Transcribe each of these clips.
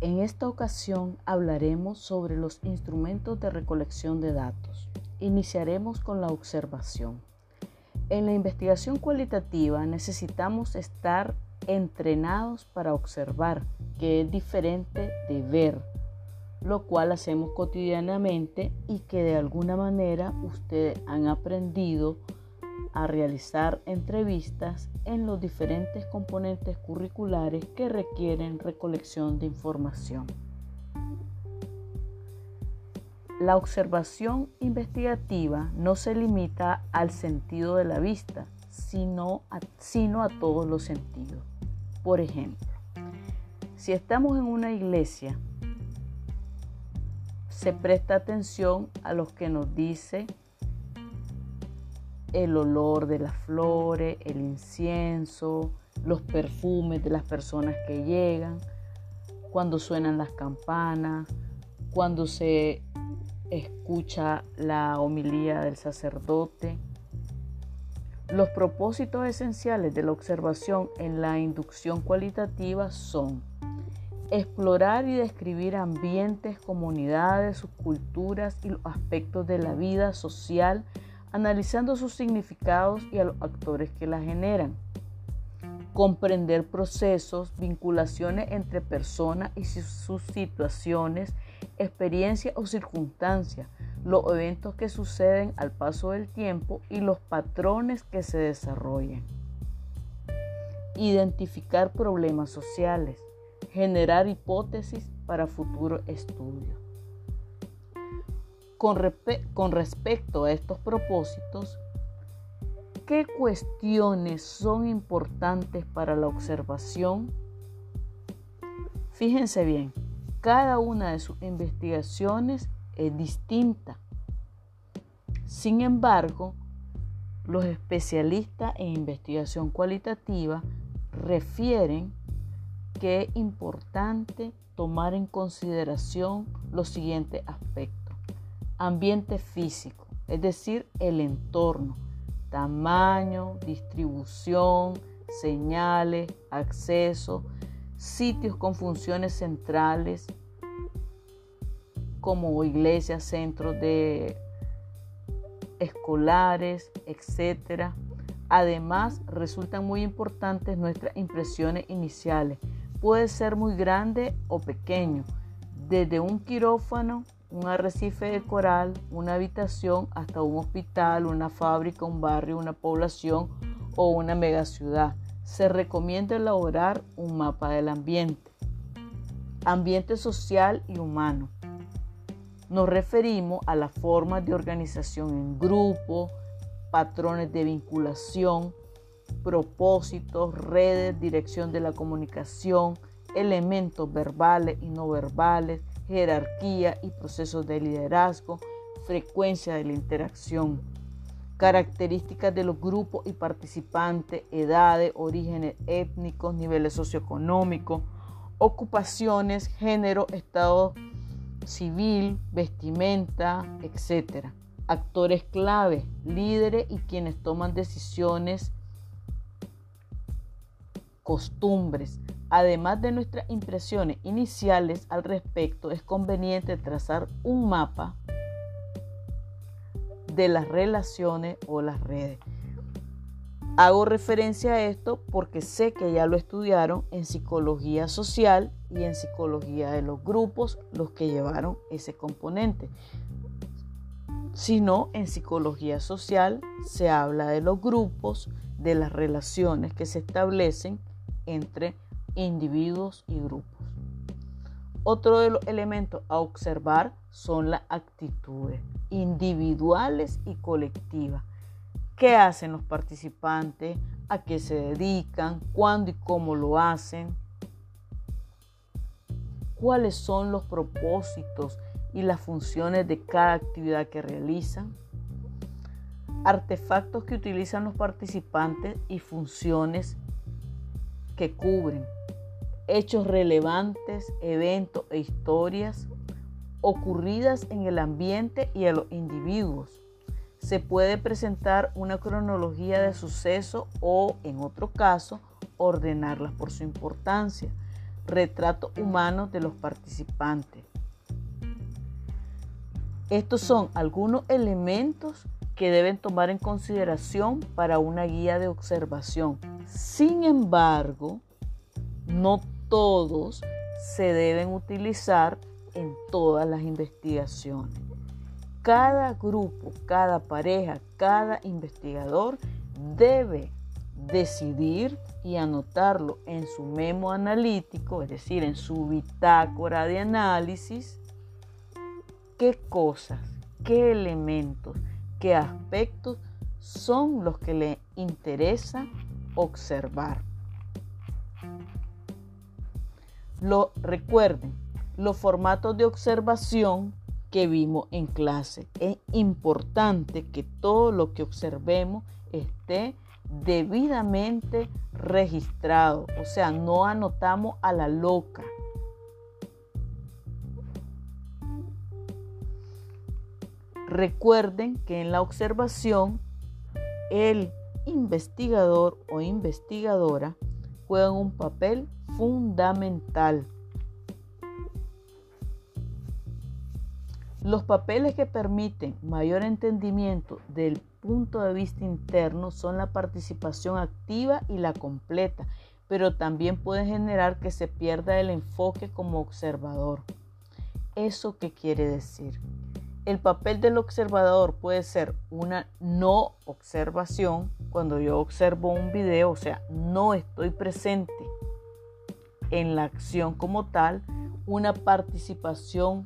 En esta ocasión hablaremos sobre los instrumentos de recolección de datos. Iniciaremos con la observación. En la investigación cualitativa necesitamos estar entrenados para observar, que es diferente de ver, lo cual hacemos cotidianamente y que de alguna manera ustedes han aprendido a realizar entrevistas en los diferentes componentes curriculares que requieren recolección de información. La observación investigativa no se limita al sentido de la vista, sino a, todos los sentidos. Por ejemplo, si estamos en una iglesia, se presta atención a lo que nos dice el olor de las flores, el incienso, los perfumes de las personas que llegan, cuando suenan las campanas, cuando se escucha la homilía del sacerdote. Los propósitos esenciales de la observación en la inducción cualitativa son explorar y describir ambientes, comunidades, subculturas y los aspectos de la vida social analizando sus significados y a los actores que la generan. Comprender procesos, vinculaciones entre personas y sus situaciones, experiencias o circunstancias, los eventos que suceden al paso del tiempo y los patrones que se desarrollan. Identificar problemas sociales, generar hipótesis para futuros estudios. Con, con respecto a estos propósitos, ¿qué cuestiones son importantes para la observación? Fíjense bien, cada una de sus investigaciones es distinta. Sin embargo, los especialistas en investigación cualitativa refieren que es importante tomar en consideración los siguientes aspectos ambiente físico, es decir, el entorno, tamaño, distribución, señales, acceso, sitios con funciones centrales como iglesias, centros de escolares, etc. Además, resultan muy importantes nuestras impresiones iniciales. Puede ser muy grande o pequeño, desde un quirófano un arrecife de coral, una habitación, hasta un hospital, una fábrica, un barrio, una población o una megaciudad. Se recomienda elaborar un mapa del ambiente. Ambiente social y humano. Nos referimos a las formas de organización en grupo, patrones de vinculación, propósitos, redes, dirección de la comunicación, elementos verbales y no verbales, jerarquía y procesos de liderazgo, frecuencia de la interacción, características de los grupos y participantes, edades, orígenes étnicos, niveles socioeconómicos, ocupaciones, género, estado civil, vestimenta, etc. Actores clave, líderes y quienes toman decisiones, costumbres, Además de nuestras impresiones iniciales al respecto, es conveniente trazar un mapa de las relaciones o las redes. Hago referencia a esto porque sé que ya lo estudiaron en psicología social y en psicología de los grupos los que llevaron ese componente. Si no, en psicología social se habla de los grupos, de las relaciones que se establecen entre individuos y grupos. Otro de los elementos a observar son las actitudes individuales y colectivas. ¿Qué hacen los participantes? ¿A qué se dedican? ¿Cuándo y cómo lo hacen? ¿Cuáles son los propósitos y las funciones de cada actividad que realizan? Artefactos que utilizan los participantes y funciones que cubren hechos relevantes, eventos e historias ocurridas en el ambiente y a los individuos. Se puede presentar una cronología de suceso o, en otro caso, ordenarlas por su importancia. retratos humanos de los participantes. Estos son algunos elementos que deben tomar en consideración para una guía de observación. Sin embargo, no todos se deben utilizar en todas las investigaciones. Cada grupo, cada pareja, cada investigador debe decidir y anotarlo en su memo analítico, es decir, en su bitácora de análisis, qué cosas, qué elementos, qué aspectos son los que le interesa observar. Lo recuerden, los formatos de observación que vimos en clase. Es importante que todo lo que observemos esté debidamente registrado, o sea, no anotamos a la loca. Recuerden que en la observación el investigador o investigadora juegan un papel fundamental. Los papeles que permiten mayor entendimiento del punto de vista interno son la participación activa y la completa, pero también pueden generar que se pierda el enfoque como observador. ¿Eso qué quiere decir? El papel del observador puede ser una no observación, cuando yo observo un video, o sea, no estoy presente en la acción como tal, una participación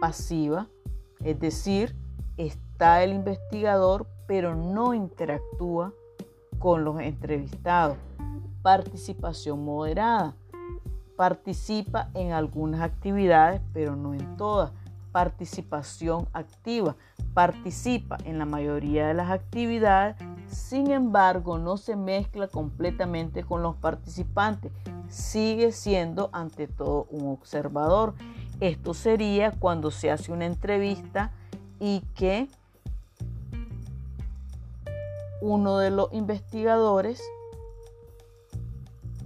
pasiva, es decir, está el investigador pero no interactúa con los entrevistados. Participación moderada. Participa en algunas actividades pero no en todas. Participación activa. Participa en la mayoría de las actividades, sin embargo no se mezcla completamente con los participantes. Sigue siendo ante todo un observador esto sería cuando se hace una entrevista y que uno de los investigadores,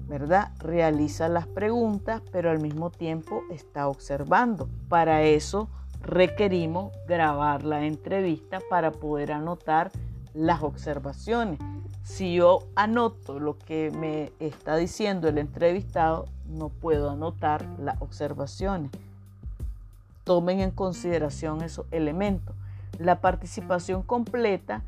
¿verdad? Realiza las preguntas, pero al mismo tiempo está observando. Para eso requerimos grabar la entrevista para poder anotar las observaciones. Si yo anoto lo que me está diciendo el entrevistado, no puedo anotar las observaciones tomen en consideración esos elementos. La participación completa,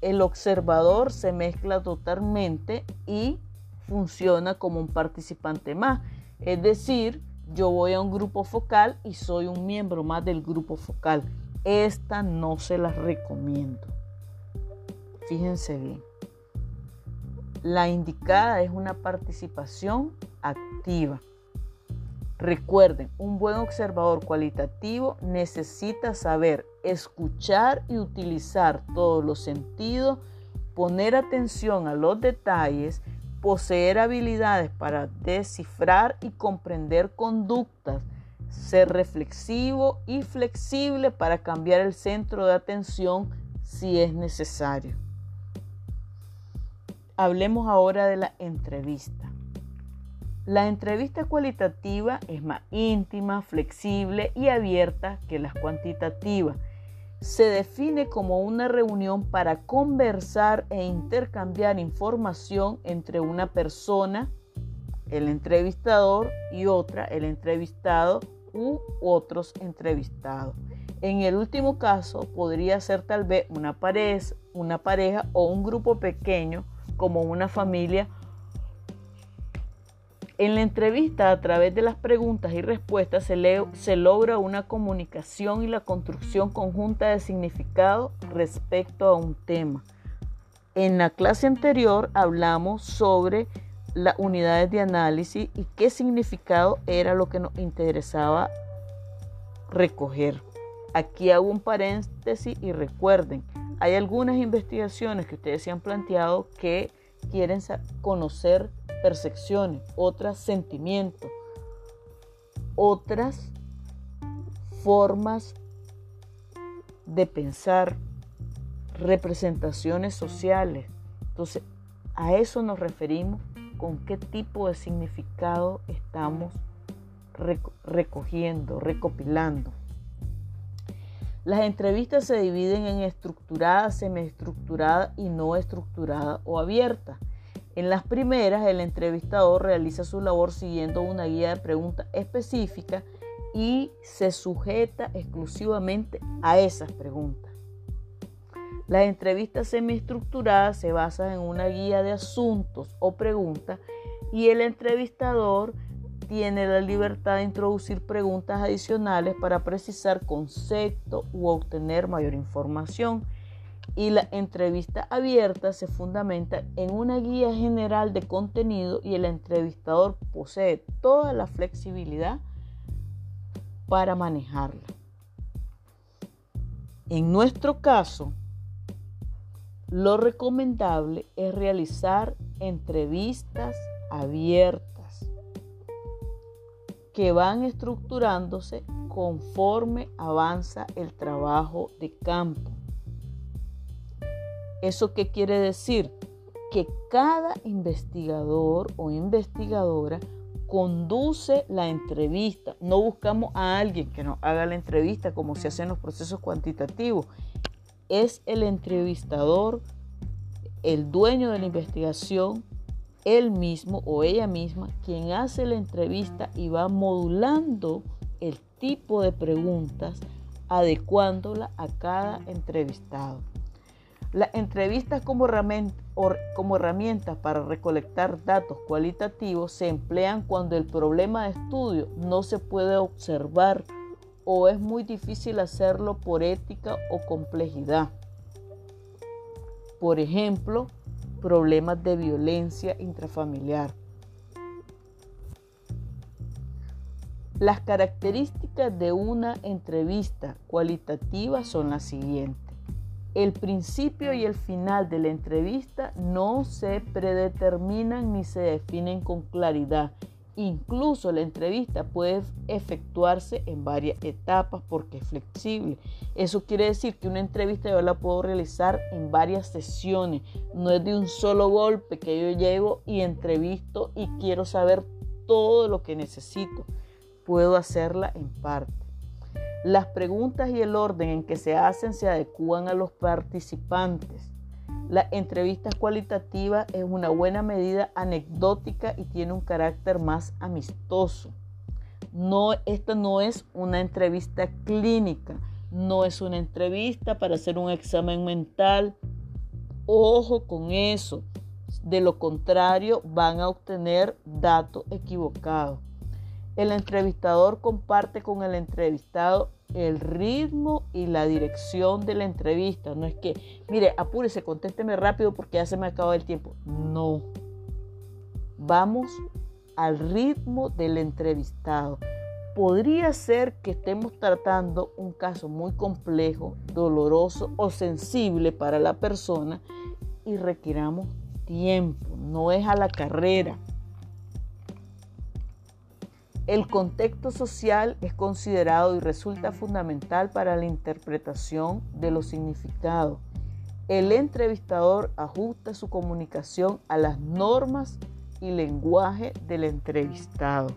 el observador se mezcla totalmente y funciona como un participante más. Es decir, yo voy a un grupo focal y soy un miembro más del grupo focal. Esta no se las recomiendo. Fíjense bien. La indicada es una participación activa. Recuerden, un buen observador cualitativo necesita saber escuchar y utilizar todos los sentidos, poner atención a los detalles, poseer habilidades para descifrar y comprender conductas, ser reflexivo y flexible para cambiar el centro de atención si es necesario. Hablemos ahora de la entrevista. La entrevista cualitativa es más íntima, flexible y abierta que las cuantitativas. Se define como una reunión para conversar e intercambiar información entre una persona, el entrevistador, y otra, el entrevistado u otros entrevistados. En el último caso podría ser tal vez una pareja, una pareja o un grupo pequeño como una familia en la entrevista, a través de las preguntas y respuestas, se, logra una comunicación y la construcción conjunta de significado respecto a un tema. En la clase anterior hablamos sobre las unidades de análisis y qué significado era lo que nos interesaba recoger. Aquí hago un paréntesis y recuerden, hay algunas investigaciones que ustedes se han planteado que quieren conocer percepciones, otras sentimientos, otras formas de pensar, representaciones sociales. Entonces, a eso nos referimos con qué tipo de significado estamos recogiendo, recopilando. Las entrevistas se dividen en estructuradas, semiestructuradas y no estructuradas o abiertas. En las primeras, el entrevistador realiza su labor siguiendo una guía de preguntas específica y se sujeta exclusivamente a esas preguntas. Las entrevistas semiestructuradas se basan en una guía de asuntos o preguntas y el entrevistador tiene la libertad de introducir preguntas adicionales para precisar conceptos u obtener mayor información. Y la entrevista abierta se fundamenta en una guía general de contenido y el entrevistador posee toda la flexibilidad para manejarla. En nuestro caso, lo recomendable es realizar entrevistas abiertas que van estructurándose conforme avanza el trabajo de campo. ¿Eso qué quiere decir? Que cada investigador o investigadora conduce la entrevista. No buscamos a alguien que nos haga la entrevista como se hace en los procesos cuantitativos. Es el entrevistador, el dueño de la investigación, él mismo o ella misma quien hace la entrevista y va modulando el tipo de preguntas, adecuándola a cada entrevistado. Las entrevistas como, como herramientas para recolectar datos cualitativos se emplean cuando el problema de estudio no se puede observar o es muy difícil hacerlo por ética o complejidad. Por ejemplo, problemas de violencia intrafamiliar. Las características de una entrevista cualitativa son las siguientes. El principio y el final de la entrevista no se predeterminan ni se definen con claridad Incluso la entrevista puede efectuarse en varias etapas porque es flexible. Eso quiere decir que una entrevista yo la puedo realizar en varias sesiones. No es de un solo golpe que yo llego y entrevisto y quiero saber todo lo que necesito. Puedo hacerla en parte. Las preguntas y el orden en que se hacen se adecúan a los participantes. La entrevista cualitativa es una buena medida anecdótica y tiene un carácter más amistoso. No, esta no es una entrevista clínica, no es una entrevista para hacer un examen mental. Ojo con eso. De lo contrario, van a obtener datos equivocados. El entrevistador comparte con el entrevistado el ritmo y la dirección de la entrevista. No es que, mire, apúrese, contésteme rápido porque ya se me acaba el tiempo. No. Vamos al ritmo del entrevistado. Podría ser que estemos tratando un caso muy complejo, doloroso o sensible para la persona y requiramos tiempo. No es a la carrera. El contexto social es considerado y resulta fundamental para la interpretación de los significados. El entrevistador ajusta su comunicación a las normas y lenguaje del entrevistado.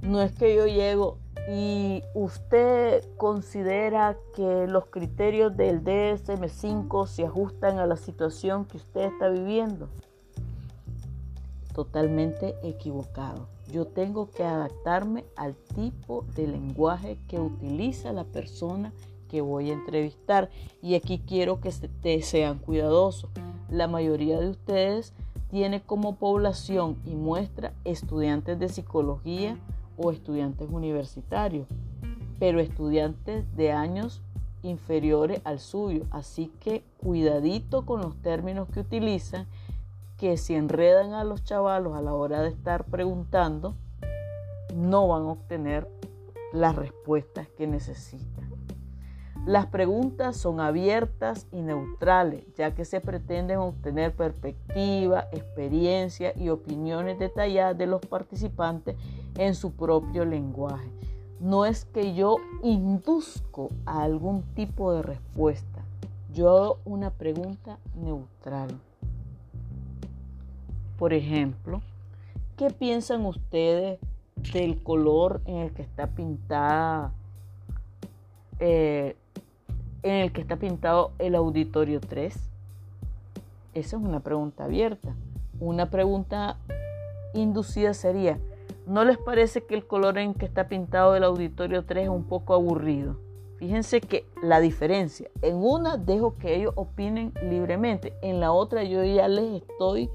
No es que yo llego y usted considera que los criterios del DSM5 se ajustan a la situación que usted está viviendo. Totalmente equivocado. Yo tengo que adaptarme al tipo de lenguaje que utiliza la persona que voy a entrevistar. Y aquí quiero que sean cuidadosos. La mayoría de ustedes tiene como población y muestra estudiantes de psicología o estudiantes universitarios, pero estudiantes de años inferiores al suyo. Así que cuidadito con los términos que utilizan que si enredan a los chavalos a la hora de estar preguntando, no van a obtener las respuestas que necesitan. Las preguntas son abiertas y neutrales, ya que se pretenden obtener perspectiva, experiencia y opiniones detalladas de los participantes en su propio lenguaje. No es que yo induzco a algún tipo de respuesta, yo hago una pregunta neutral. Por ejemplo, ¿qué piensan ustedes del color en el que está pintada, eh, en el que está pintado el auditorio 3? Esa es una pregunta abierta. Una pregunta inducida sería, ¿no les parece que el color en que está pintado el auditorio 3 es un poco aburrido? Fíjense que la diferencia, en una dejo que ellos opinen libremente, en la otra yo ya les estoy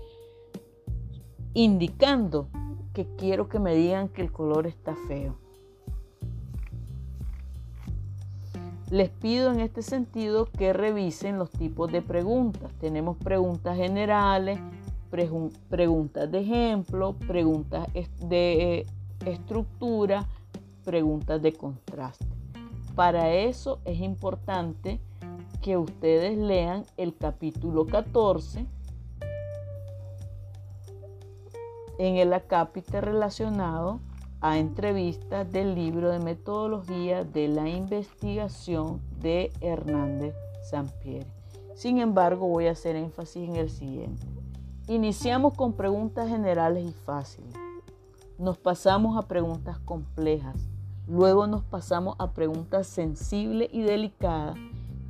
indicando que quiero que me digan que el color está feo. Les pido en este sentido que revisen los tipos de preguntas. Tenemos preguntas generales, preguntas de ejemplo, preguntas de estructura, preguntas de contraste. Para eso es importante que ustedes lean el capítulo 14 en el acápite relacionado a entrevistas del libro de metodología de la investigación de Hernández Sampieri. Sin embargo, voy a hacer énfasis en el siguiente. Iniciamos con preguntas generales y fáciles. Nos pasamos a preguntas complejas. Luego nos pasamos a preguntas sensibles y delicadas.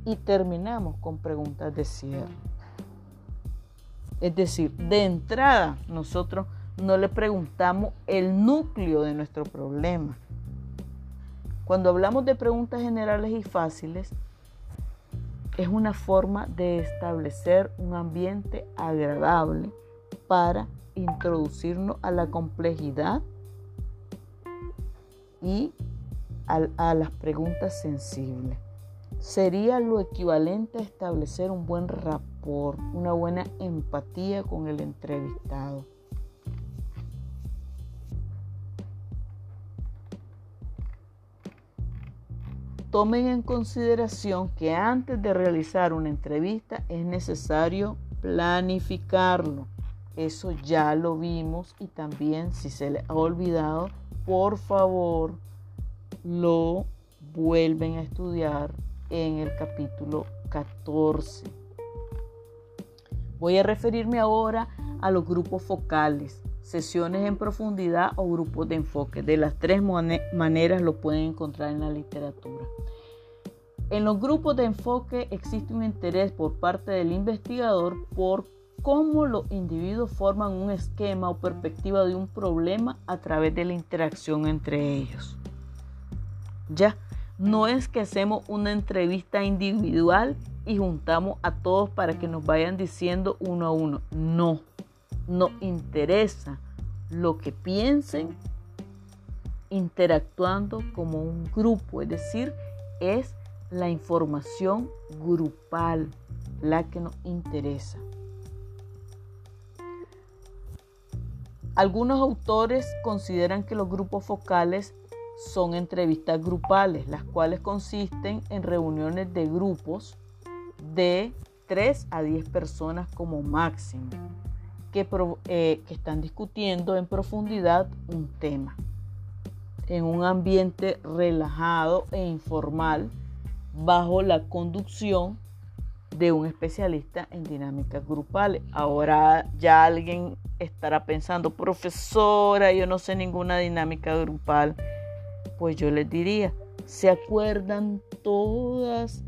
Y terminamos con preguntas de cierre. Es decir, de entrada nosotros no le preguntamos el núcleo de nuestro problema. Cuando hablamos de preguntas generales y fáciles, es una forma de establecer un ambiente agradable para introducirnos a la complejidad y a, las preguntas sensibles. Sería lo equivalente a establecer un buen rapport, una buena empatía con el entrevistado. Tomen en consideración que antes de realizar una entrevista es necesario planificarlo. Eso ya lo vimos y también si se les ha olvidado, por favor, lo vuelven a estudiar en el capítulo 14. Voy a referirme ahora a los grupos focales sesiones en profundidad o grupos de enfoque. De las tres maneras lo pueden encontrar en la literatura. En los grupos de enfoque existe un interés por parte del investigador por cómo los individuos forman un esquema o perspectiva de un problema a través de la interacción entre ellos. Ya, no es que hacemos una entrevista individual y juntamos a todos para que nos vayan diciendo uno a uno. No, nos interesa lo que piensen interactuando como un grupo, es decir, es la información grupal la que nos interesa. Algunos autores consideran que los grupos focales son entrevistas grupales, las cuales consisten en reuniones de grupos de 3 a 10 personas como máximo. Eh, que, están discutiendo en profundidad un tema, en un ambiente relajado e informal, bajo la conducción de un especialista en dinámicas grupales. Ahora ya alguien estará pensando, profesora, yo no sé ninguna dinámica grupal. Pues yo les diría, ¿se acuerdan todas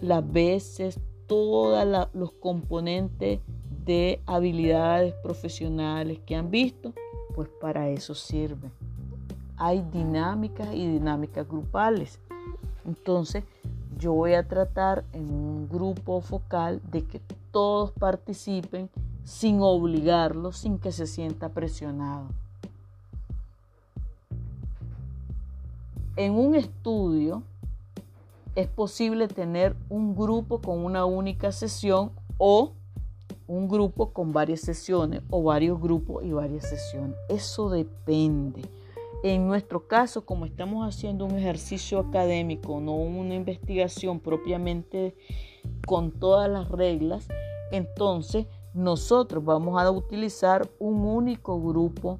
las veces, todos los componentes de habilidades profesionales que han visto, pues para eso sirve. Hay dinámicas y dinámicas grupales. Entonces, yo voy a tratar en un grupo focal de que todos participen sin obligarlos, sin que se sienta presionado. En un estudio es posible tener un grupo con una única sesión o un grupo con varias sesiones o varios grupos y varias sesiones. Eso depende. En nuestro caso, como estamos haciendo un ejercicio académico, no una investigación propiamente con todas las reglas, entonces nosotros vamos a utilizar un único grupo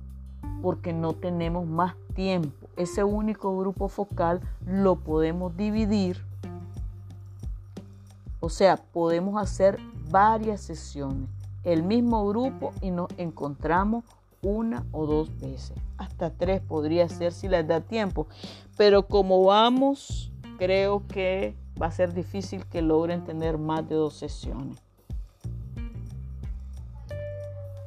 porque no tenemos más tiempo. Ese único grupo focal lo podemos dividir. O sea, podemos hacer varias sesiones, el mismo grupo y nos encontramos una o dos veces. Hasta tres podría ser si les da tiempo. Pero como vamos, creo que va a ser difícil que logren tener más de dos sesiones.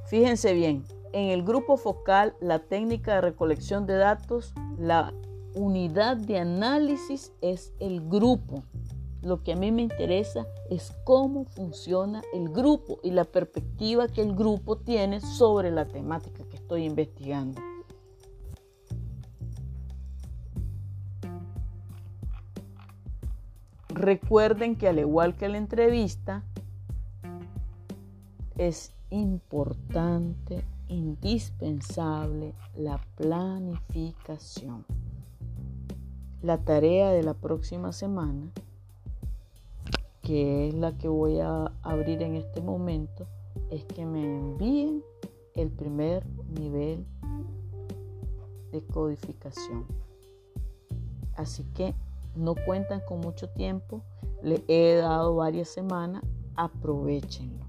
Fíjense bien, en el grupo focal, la técnica de recolección de datos, la unidad de análisis es el grupo. Lo que a mí me interesa es cómo funciona el grupo y la perspectiva que el grupo tiene sobre la temática que estoy investigando. Recuerden que al igual que la entrevista, es importante, indispensable la planificación. La tarea de la próxima semana que es la que voy a abrir en este momento, es que me envíen el primer nivel de codificación. Así que no cuentan con mucho tiempo, le he dado varias semanas, aprovechenlo.